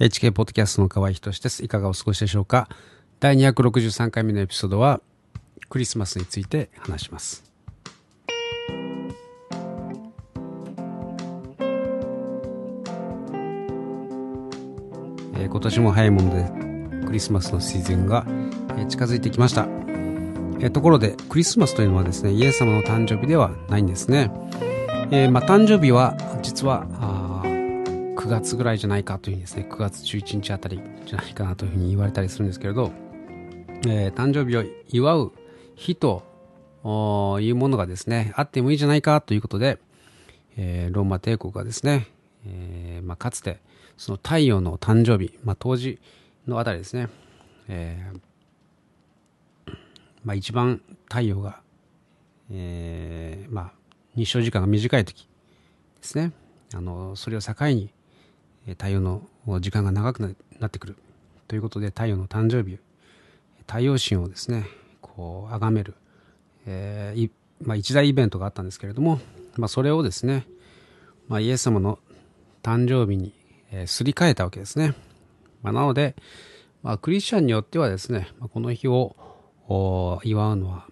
HK ポッドキャストの河合仁です。いかがお過ごしでしょうか？第263回目のエピソードはクリスマスについて話します。えー、今年も早いものでクリスマスのシーズンが、えー、近づいてきました。えー、ところでクリスマスというのはですねイエス様の誕生日ではないんですね。えーまあ、誕生日は実はあ月ぐらいじゃないかというふうにですね9月11日あたりじゃないかなというふうに言われたりするんですけれど、えー、誕生日を祝う日というものがですねあってもいいじゃないかということで、えー、ローマ帝国がですね、えーまあ、かつてその太陽の誕生日、まあ、当時のあたりですね、えーまあ、一番太陽が、えーまあ、日照時間が短い時ですねあのそれを境に太陽の時間が長くなってくるということで太陽の誕生日太陽神をですねこう崇める、えーまあ、一大イベントがあったんですけれども、まあ、それをですね、まあ、イエス様の誕生日に、えー、すり替えたわけですね、まあ、なので、まあ、クリスチャンによってはですね、まあ、この日を祝うのは、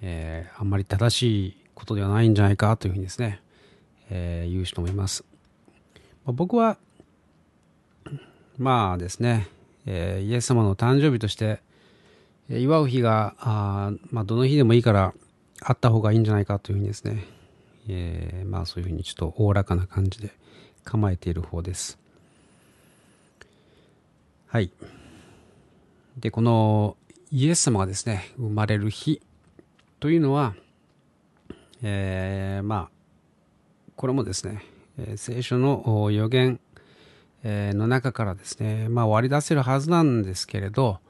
えー、あんまり正しいことではないんじゃないかというふうにですね、えー、言う人もいます。まあ、僕は、まあですね、えー、イエス様の誕生日として、祝う日が、あまあ、どの日でもいいからあった方がいいんじゃないかというふうにですね、えー、まあそういうふうにちょっとおおらかな感じで構えている方です。はい。で、このイエス様がですね、生まれる日というのは、えー、まあ、これもですね、聖書の予言、の中からですね、まあ、割り出せるはずなんですけれど、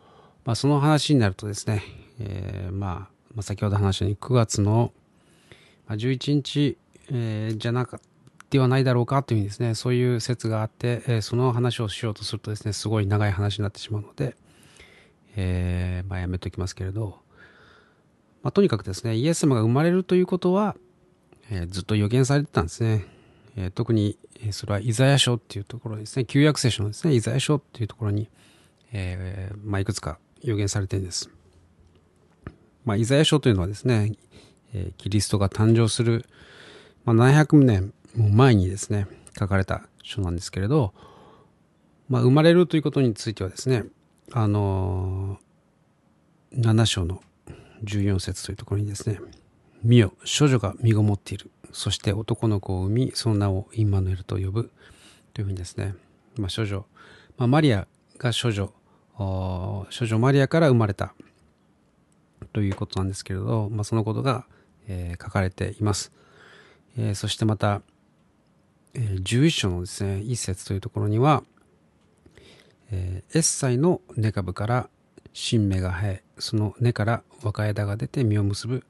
まあ、その話になるとですね、えー、まあ、先ほど話したように9月の11日、え、じゃなかではないだろうかというふうにですね、そういう説があって、え、その話をしようとするとですね、すごい長い話になってしまうので、えー、まあ、やめておきますけれど、まあ、とにかくですね、イエス様が生まれるということは、え、ずっと予言されてたんですね。え、特に、えそれはイザヤ書っていうところですね、旧約聖書のですね、イザヤ書っていうところに、えー、まあ、いくつか予言されてるんです。まあ、イザヤ書というのはですね、え、キリストが誕生する、まあ、700年も前にですね、書かれた書なんですけれど、まあ、生まれるということについてはですね、あのー、7章の14節というところにですね、見よ、処女が身ごもっている。そして男の子を産み、その名をインマヌエルと呼ぶ。というふうにですね、まあ、処女、まあ、マリアが処女、処女マリアから生まれたということなんですけれど、まあ、そのことが、えー、書かれています。えー、そしてまた、えー、11章のですね、一節というところには、えー、エッサイの根株から新芽が生え、その根から若枝が出て実を結ぶ。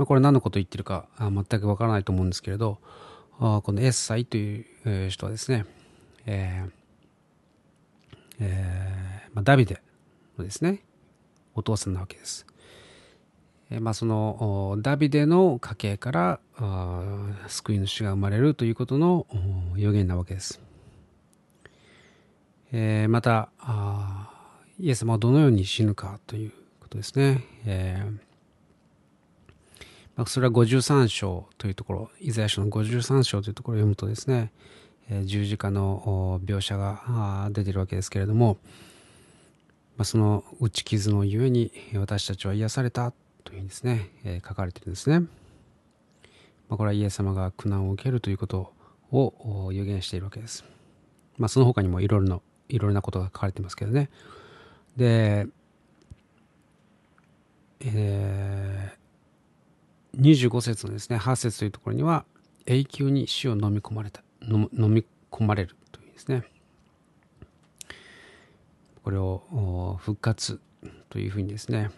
まあ、これ何のこと言ってるか全くわからないと思うんですけれど、このエッサイという、人はですね、えーえーまあ、ダビデのですね、お父さんなわけです。え、まあ、そのダビデの家系から救い主が生まれるということの予言なわけです。え、またイエス様はどのように死ぬかということですね。えー、それは53章というところ、イザヤ書の53章というところを読むとですね、十字架の描写が出ているわけですけれども、ま、その打ち傷のゆえに私たちは癒されたというふうにですね、え、書かれているんですね。ま、これはイエス様が苦難を受けるということを予言しているわけです。ま、その他にもいろいろないろいろなことが書かれていますけどね。で、えー、25節のですね、8節というところには、永久に死を飲み込まれた、飲み込まれるというですね、これを復活というふうにですね、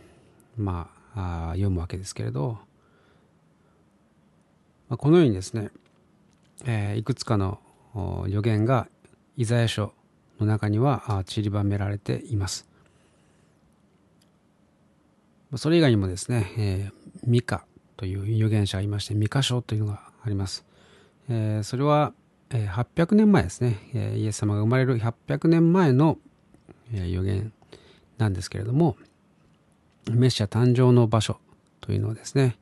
まあ、あ読むわけですけれど、まあ、このようにですね、えー、いくつかの予言がイザヤ書の中には散りばめられています。それ以外にもですね、えー、ミカという預言者がいまして、ミカ書というのがあります。えー、それは、え800年前ですね、えイエス様が生まれる800年前の、え予言なんですけれども、メシア誕生の場所というのはですね、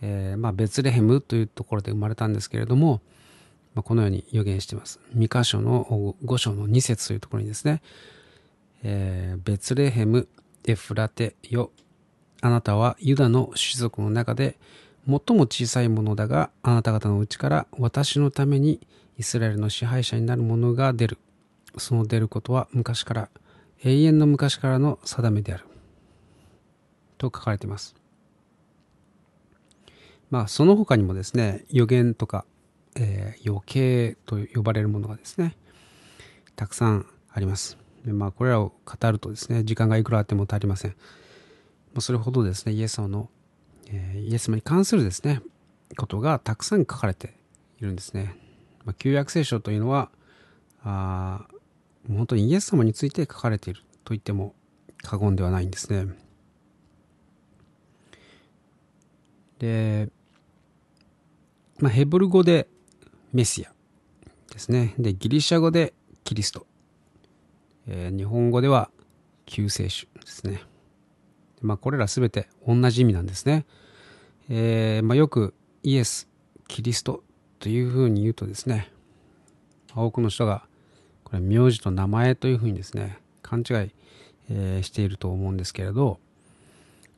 え、まあ、ベツレヘムというところで生まれたんですけれども、ま、このように予言しています。三箇所の5章の2節というところにですね、えー、ベツレヘム、エフラテよ、あなたはユダの種族の中で最も小さいものだが、あなた方のうちから私のためにイスラエルの支配者になる者が出る。その出ることは昔から、永遠の昔からの定めである。と書かれています。まあ、その他にもですね、予言とか、えー、余計と呼ばれるものがですね、たくさんあります。でまあ、これらを語るとですね、時間がいくらあっても足りません。それほどですね、イエス様の、えー、イエス様に関するですね、ことがたくさん書かれているんですね。まあ、旧約聖書というのは、あ本当にイエス様について書かれていると言っても過言ではないんですね。で、まあ、ヘブル語でメシアですね。で、ギリシャ語でキリスト。えー、日本語では救世主ですね。まあ、これらすべて同じ意味なんですね。えー、まあ、よくイエス、キリストというふうに言うとですね、多くの人がこれ名字と名前というふうにですね、勘違い、えー、していると思うんですけれど、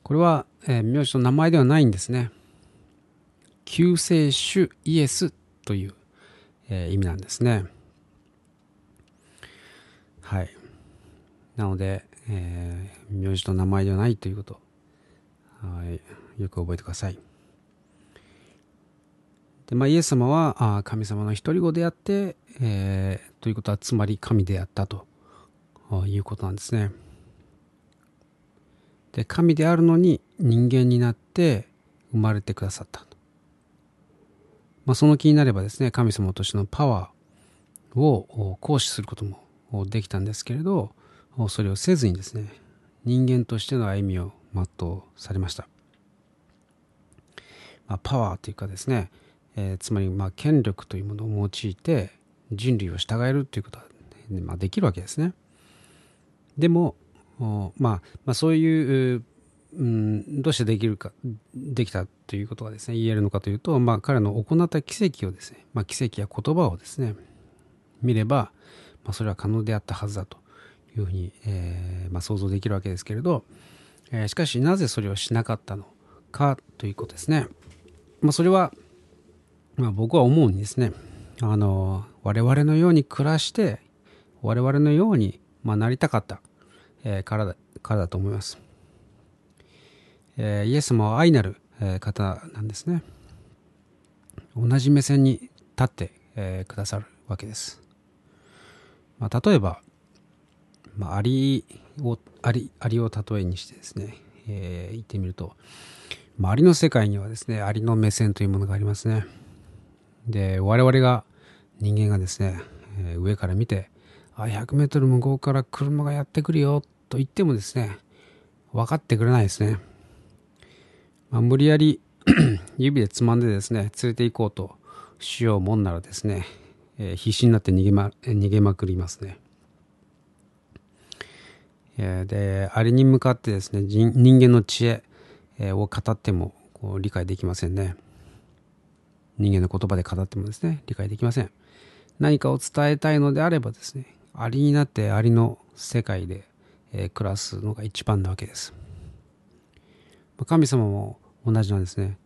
これは、えー、名字と名前ではないんですね。救世主イエスという、えー、意味なんですね。はい。なので、えー、名字と名前ではないということ、はい、よく覚えてください。で、まあ、イエス様はあ神様の一人子であって、えー、ということはつまり神であったということなんですね。で、神であるのに人間になって生まれてくださった。まあ、その気になればですね、神様としてのパワーを行使することもできたんですけれど、それをせずにですね、人間としての歩みを全うされました。まあ、パワーというかですね、えー、つまりまあ権力というものを用いて人類を従えるということは、ねまあ、できるわけですね。でも、まあ、まあ、そういう、うん、どうしてできるか、できたということがですね、言えるのかというと、まあ、彼の行った奇跡をですね、まあ、奇跡や言葉をですね、見れば、まあ、それは可能であったはずだというふうに、えーまあ、想像できるわけですけれど、えー、しかしなぜそれをしなかったのかということですね。まあ、それは、まあ、僕は思うんですね。あの我々のように暮らして我々のように、まあ、なりたかった、えー、からだからだと思います。えー、イエス様は愛なる、えー、方なんですね。同じ目線に立って、えー、くださるわけです。まあ、例えば、まあ、アリを、アリ、アリを例えにしてですね、えー、言ってみると、まあ、アリの世界にはですね、アリの目線というものがありますね。で、我々が、人間がですね、えー、上から見て、あ、100メートル向こうから車がやってくるよと言ってもですね、分かってくれないですね。まあ、無理やり 指でつまんでですね、連れて行こうとしようもんならですね、えー、必死になって逃げま、逃げまくりますね。で、あれに向かってですね、人間の知恵を語ってもこう理解できませんね。人間の言葉で語ってもですね、理解できません。何かを伝えたいのであればですね、アリになってアリの世界で、え暮らすのが一番なわけです。神様も同じなんですね。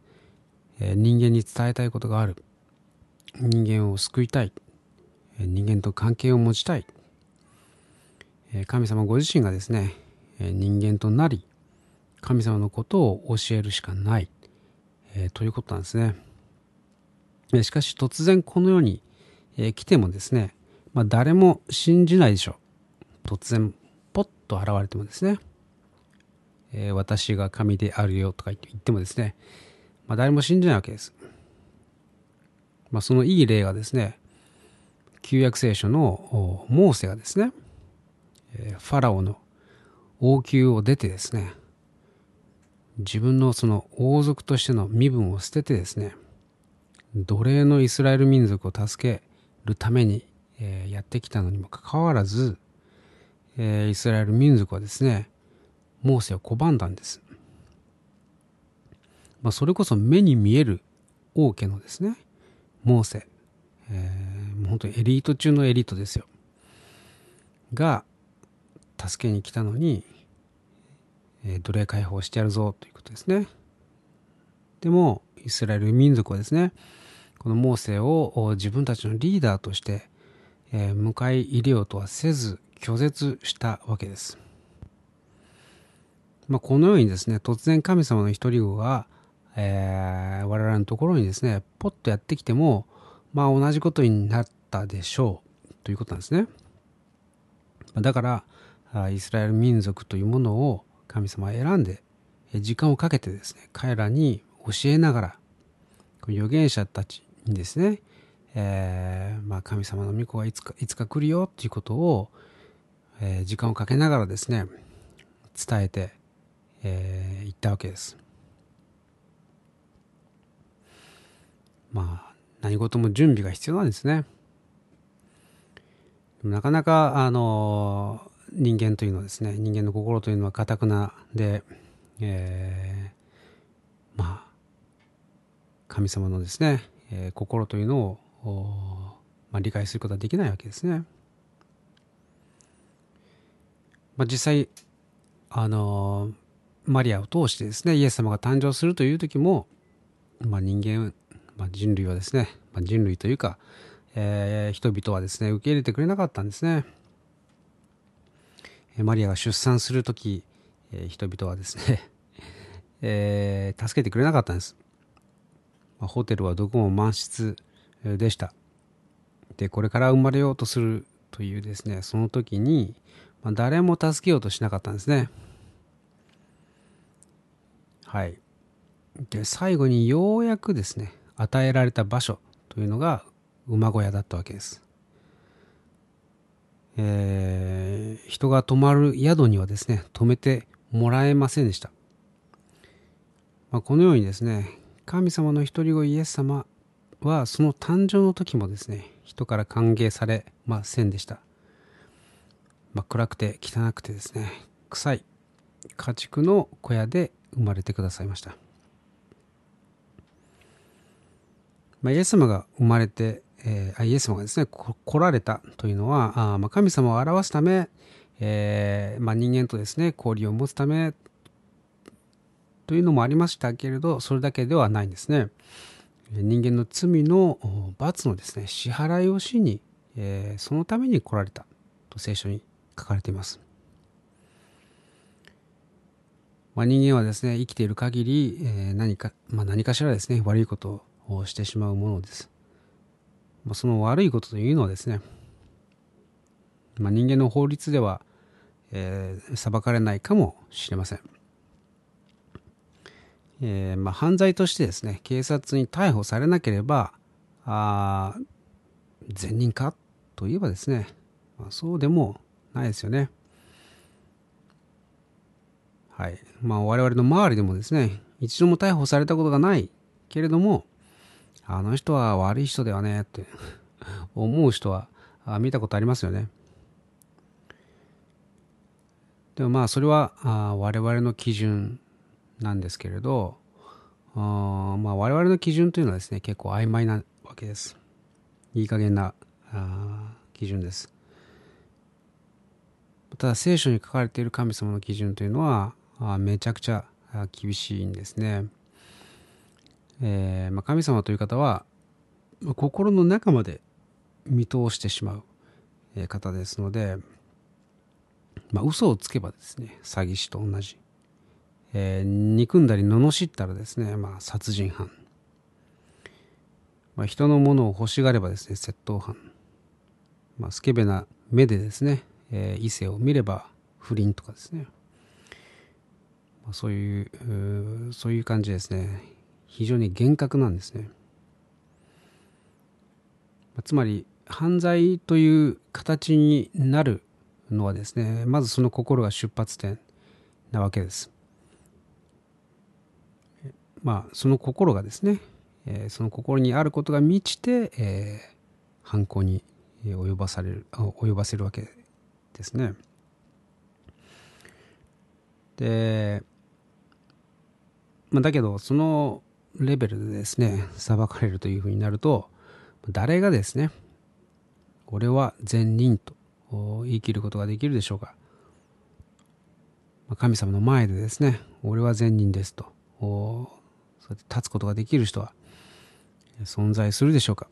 え人間に伝えたいことがある。人間を救いたい。人間と関係を持ちたい。神様ご自身がですね、人間となり、神様のことを教えるしかない、えということなんですね。しかし突然この世に、え来てもですね、まあ、誰も信じないでしょう。突然ポッと現れてもですね、え、私が神であるよとか言ってもですね、まあ、誰も信じないわけです。まあ、そのいい例がですね、旧約聖書のモーセがですね、ファラオの王宮を出てですね、自分のその王族としての身分を捨ててですね、奴隷のイスラエル民族を助け、るために、え、やってきたのにもかかわらず、え、イスラエル民族はですねモーセを拒んだんです、まあ、それこそ目に見える王家のですねモーセ、えー、もう本当にエリート中のエリートですよ。が助けに来たのに、えー、奴隷解放してやるぞということですねでもイスラエル民族はですねこのモーセを自分たちのリーダーとして、えー、迎え入れようとはせず拒絶したわけです。まあ、このようにですね突然神様の一人子が、えー、我々のところにですねポッとやってきてもまあ同じことになったでしょうということなんですね。だからイスラエル民族というものを神様は選んで時間をかけてですね彼らに教えながら預言者たちにですね、えー、まあ、神様の御子がいつかいつか来るよっていうことを、えー、時間をかけながらですね伝えて、えー、ったわけです。まあ何事も準備が必要なんですね。なかなかあの人間というのはですね人間の心というのはかたくなで、えー、まあ神様のですねえー、心というのを、まあ、理解することはできないわけですね。まあ、実際あのマリアを通してですねイエス様が誕生するという時も、まあ、人間、まあ、人類はですね、まあ、人類というか、えー、人々はですね受け入れてくれなかったんですね。マリアが出産する時、え、人々はですね、えー、助けてくれなかったんです。まあホテルはどこも満室でした。で、これから生まれようとするというですね、その時に、まあ、誰も助けようとしなかったんですね。はい。で、最後にようやくですね、与えられた場所というのが馬小屋だったわけです。えー、人が泊まる宿にはですね、泊めてもらえませんでした。まあ、このようにですね、神様の一人子イエス様はその誕生の時もですね人から歓迎されませんでした、まあ、暗くて汚くてですね臭い家畜の小屋で生まれてくださいました、まあ、イエス様が生まれて、えー、イエス様がですね来られたというのはあ、まあ、神様を表すため、えーまあ、人間とですね交流を持つためというのもありましたけれど、それだけではないんですね。人間の罪の罰のですね、支払いをしに、えー、そのために来られたと聖書に書かれています。まあ、人間はですね、生きている限り、えー、何か、まあ、何かしらですね、悪いことをしてしまうものです。まあ、その悪いことというのはですね、まあ、人間の法律では、えー、裁かれないかもしれません。えー、まあ、犯罪としてですね警察に逮捕されなければあ善人かといえばですね、まあ、そうでもないですよね。はいまあ、我々の周りでもですね一度も逮捕されたことがないけれどもあの人は悪い人ではねって 思う人は見たことありますよね。でもまあそれは我々の基準なんですけれど、あまあ、我々の基準というのはですね、結構曖昧なわけです。いい加減な基準です。ただ聖書に書かれている神様の基準というのはめちゃくちゃ厳しいんですね。えーまあ、神様という方はまあ心の中まで見通してしまう方ですので、まあ、嘘をつけばですね詐欺師と同じえー、憎んだり罵ったらですね、まあ、殺人犯、まあ、人のものを欲しがればですね窃盗犯、まあ、スケベな目でですね、えー、異性を見れば不倫とかですね、まあ、そういうそういう感じですね。非常に厳格なんですね、つまり犯罪という形になるのはですねまずその心が出発点なわけですまあ、その心がですね、えー、その心にあることが満ちて、えー、犯行に及ばされる及ばせるわけですね。で、まあ、だけどそのレベルでですね裁かれるというふうになると誰がですね俺は善人と言い切ることができるでしょうか。神様の前でですね俺は善人ですとそうやって立つことができる人は存在するでしょうか、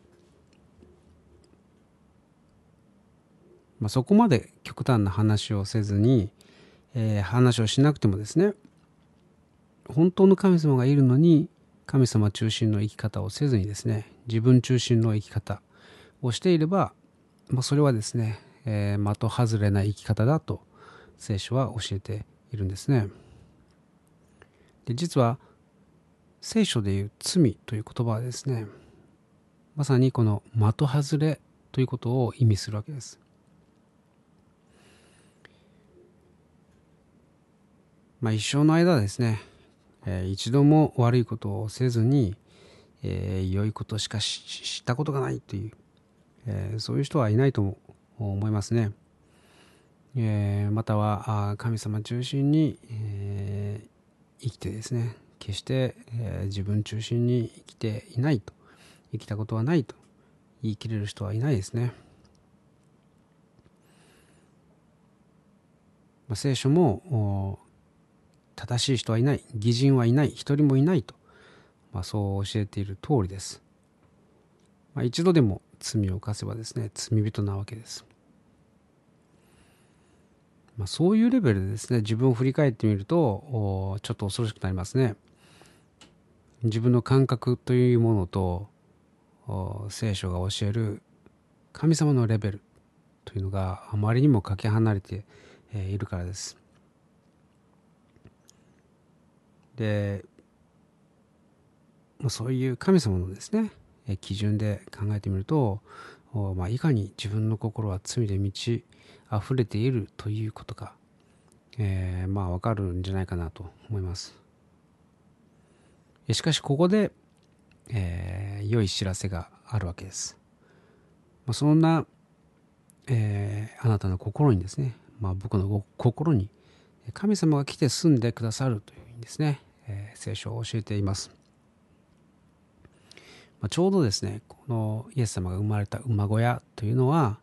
まあ、そこまで極端な話をせずに、えー、話をしなくてもですね本当の神様がいるのに神様中心の生き方をせずにですね自分中心の生き方をしていれば、まあ、それはですね、えー、的外れな生き方だと聖書は教えているんですね。で実は聖書でいう罪という言葉はですねまさにこの的外れということを意味するわけです。まあ一生の間ですね、えー、一度も悪いことをせずに、えー、良いことしか知ったことがないという、えー、そういう人はいないと思いますね、えー、または神様中心に、えー、生きてですね決して、えー、自分中心に生きていないと生きたことはないと言い切れる人はいないですね、まあ、聖書も正しい人はいない。義人はいない。一人もいないと、まあ、そう教えている通りです、まあ、一度でも罪を犯せばですね罪人なわけです。まあ、そういうレベルでですね自分を振り返ってみるとちょっと恐ろしくなりますね。自分の感覚というものと聖書が教える神様のレベルというのがあまりにもかけ離れているからです。でそういう神様のですね基準で考えてみると、まあ、いかに自分の心は罪で満ち溢れているということが、えー、まあわかるんじゃないかなと思います。しかしここで、えー、良い知らせがあるわけです。まあ、そんな、えー、あなたの心にですね、まあ、僕の心に神様が来て住んでくださるというふうにですね、えー、聖書を教えています。まあ、ちょうどですね、このイエス様が生まれた馬小屋というのは、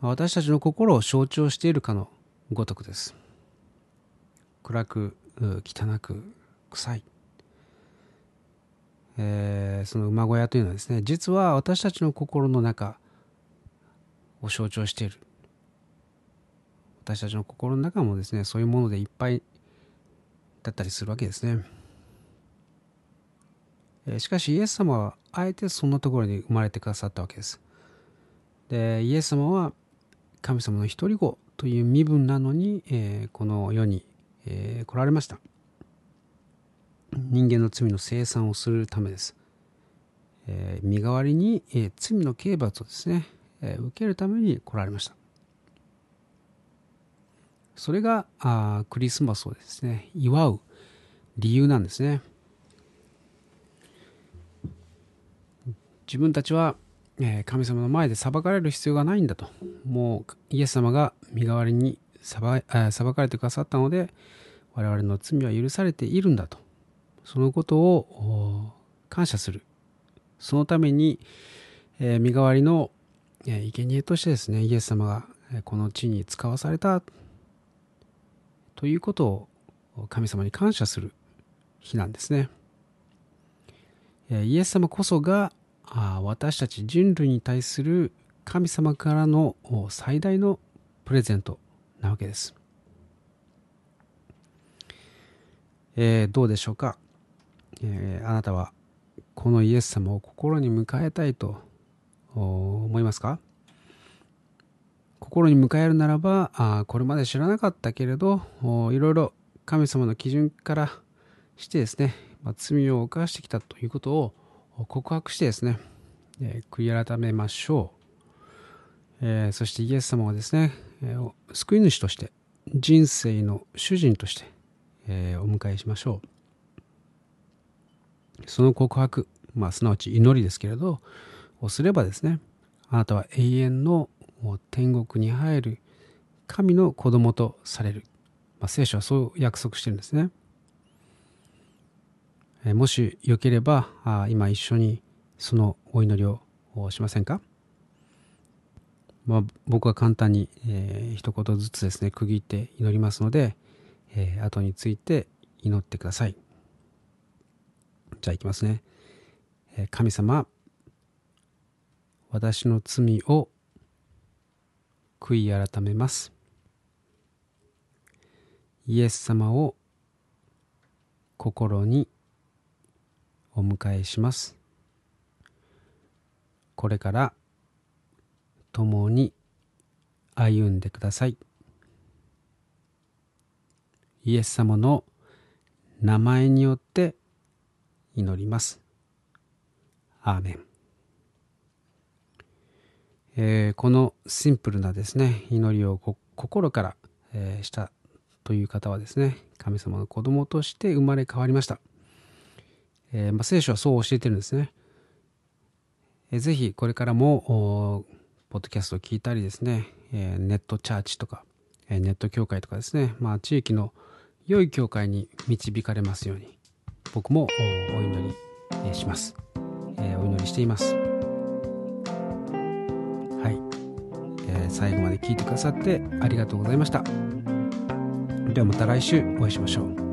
私たちの心を象徴しているかのごとくです。暗く、汚く、臭い。えー、その馬小屋というのはですね実は私たちの心の中を象徴している私たちの心の中もですねそういうものでいっぱいだったりするわけですね、え、しかしイエス様はあえてそんなところに生まれてくださったわけですでイエス様は神様の一人子という身分なのに、えー、この世に、えー、来られました人間の罪の清算をするためです。えー、身代わりに、えー、罪の刑罰をですね、えー、受けるために来られました。それがあクリスマスをですね、祝う理由なんですね。自分たちは、え、神様の前で裁かれる必要がないんだと。もうイエス様が身代わりに裁裁かれてくださったので、我々の罪は許されているんだと。そのことを感謝する。そのために、え、身代わりの、えー、生贄としてですね、イエス様がこの地に使わされたということを神様に感謝する日なんですね。イエス様こそが私たち人類に対する神様からの最大のプレゼントなわけです。えー、どうでしょうか？えー、あなたはこのイエス様を心に迎えたいと思いますか？心に迎えるならばあこれまで知らなかったけれどいろいろ神様の基準からしてですね、まあ、罪を犯してきたということを告白してですね、えー、悔い改めましょう、えー、そしてイエス様はですね、えー、救い主として人生の主人として、えお迎えしましょう。その告白、まあ、すなわち祈りですけれど、をすればですね、あなたは永遠のもう天国に入る神の子供とされる。まあ、聖書はそう約束してるんですね。もしよければあ今一緒にそのお祈りをしませんか、まあ、僕は簡単に、えー、一言ずつですね区切って祈りますので、えー、後について祈ってくださいじゃあいきますね、神様私の罪を悔い改めますイエス様を心にお迎えします。これから共に歩んでください。イエス様の名前によって祈ります。アーメン。えー、このシンプルなですね、祈りを心から、えー、したという方はですね、神様の子供として生まれ変わりました。えー、まあ、聖書はそう教えてるんですね。えー、ぜひこれからもポッドキャストを聞いたりですね、え、ネットチャーチとか、え、ネット教会とかですね、まあ、地域の良い教会に導かれますように僕もお祈り、します、え、お祈りしています最後まで聞いてくださってありがとうございました。ではまた来週お会いしましょう。